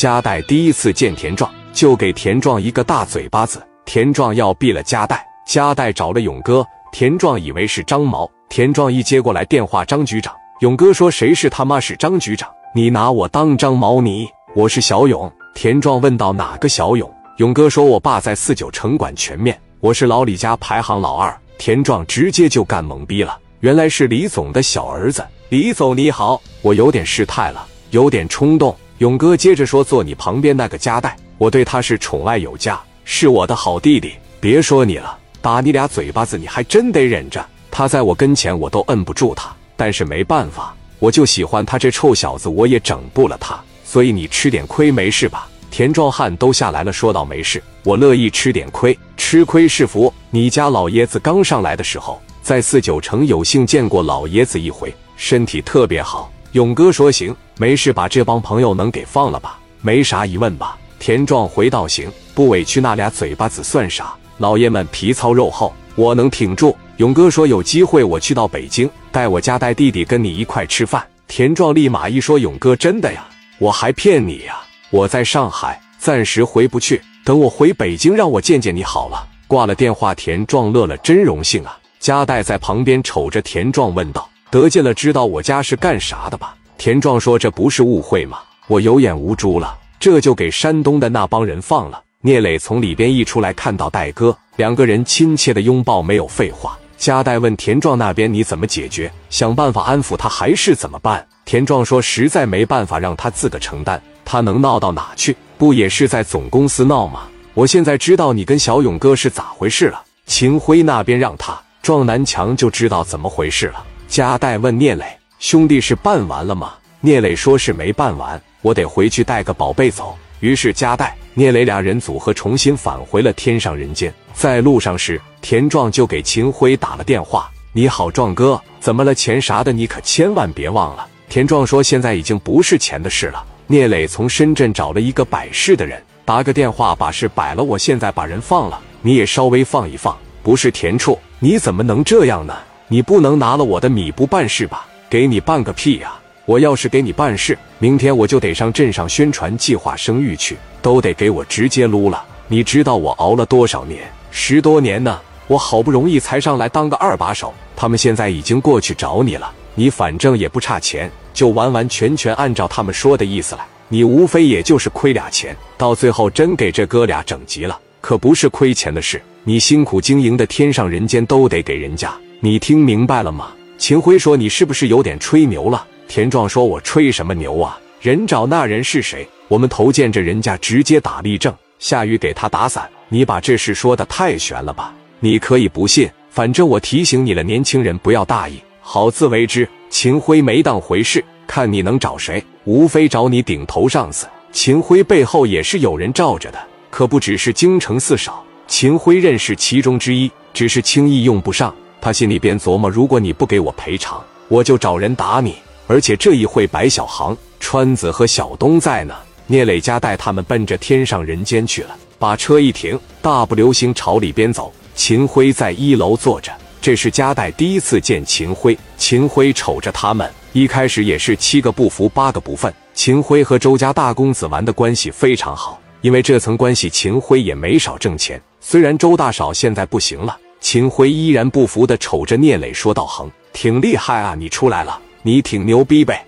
加代第一次见田壮，就给田壮一个大嘴巴子，田壮要毙了加代。加代找了勇哥，田壮以为是张毛，田壮一接过来电话，张局长。勇哥说：“谁是他妈是张局长？你拿我当张毛？你我是小勇。”田壮问道：“哪个小勇？”勇哥说：“我爸在四九城管全面，我是老李家排行老二。”田壮直接就干懵逼了，原来是李总的小儿子。李总你好，我有点失态了，有点冲动。勇哥接着说：“坐你旁边那个夹带，我对他是宠爱有加，是我的好弟弟。别说你了。”打你俩嘴巴子，你还真得忍着。他在我跟前，我都摁不住他，但是没办法，我就喜欢他这臭小子，我也整不了他。所以你吃点亏没事吧？田壮汉都下来了，说道没事，我乐意吃点亏，吃亏是福。你家老爷子刚上来的时候，在四九城有幸见过老爷子一回，身体特别好。勇哥说行，没事，把这帮朋友能给放了吧？没啥疑问吧？田壮回道行，不委屈那俩嘴巴子算啥？老爷们皮糙肉厚，我能挺住。勇哥说：“有机会我去到北京，带我家带弟弟跟你一块吃饭。”田壮立马一说：“勇哥真的呀？我还骗你呀？我在上海，暂时回不去。等我回北京，让我见见你好了。”挂了电话，田壮乐了：“真荣幸啊！”加代在旁边瞅着田壮问道：“得劲了，知道我家是干啥的吧？”田壮说：“这不是误会吗？我有眼无珠了，这就给山东的那帮人放了。”聂磊从里边一出来，看到戴哥，两个人亲切的拥抱。没有废话，加代问田壮那边你怎么解决？想办法安抚他，还是怎么办？田壮说实在没办法，让他自个承担。他能闹到哪去？不也是在总公司闹吗？我现在知道你跟小勇哥是咋回事了。秦辉那边让他撞南墙，就知道怎么回事了。加代问聂磊兄弟是办完了吗？聂磊说是没办完，我得回去带个宝贝走。于是加代。聂磊俩人组合重新返回了天上人间，在路上时，田壮就给秦辉打了电话：“你好，壮哥，怎么了？钱啥的你可千万别忘了。”田壮说：“现在已经不是钱的事了。”聂磊从深圳找了一个摆事的人，打个电话把事摆了。我现在把人放了，你也稍微放一放。不是田处，你怎么能这样呢？你不能拿了我的米不办事吧？给你办个屁呀！我要是给你办事，明天我就得上镇上宣传计划生育去，都得给我直接撸了。你知道我熬了多少年，十多年呢？我好不容易才上来当个二把手，他们现在已经过去找你了。你反正也不差钱，就完完全全按照他们说的意思来。你无非也就是亏俩钱，到最后真给这哥俩整急了，可不是亏钱的事。你辛苦经营的天上人间都得给人家，你听明白了吗？秦辉说：“你是不是有点吹牛了？”田壮说：“我吹什么牛啊？人找那人是谁？我们头见着人家直接打立正，下雨给他打伞。你把这事说的太悬了吧？你可以不信，反正我提醒你了，年轻人不要大意，好自为之。”秦辉没当回事，看你能找谁？无非找你顶头上司。秦辉背后也是有人罩着的，可不只是京城四少。秦辉认识其中之一，只是轻易用不上。他心里边琢磨：如果你不给我赔偿，我就找人打你。而且这一会，白小航、川子和小东在呢。聂磊家带他们奔着天上人间去了。把车一停，大步流星朝里边走。秦辉在一楼坐着，这是加代第一次见秦辉。秦辉瞅着他们，一开始也是七个不服八个不忿。秦辉和周家大公子玩的关系非常好，因为这层关系，秦辉也没少挣钱。虽然周大嫂现在不行了，秦辉依然不服的瞅着聂磊说道：“恒挺厉害啊，你出来了。”你挺牛逼呗。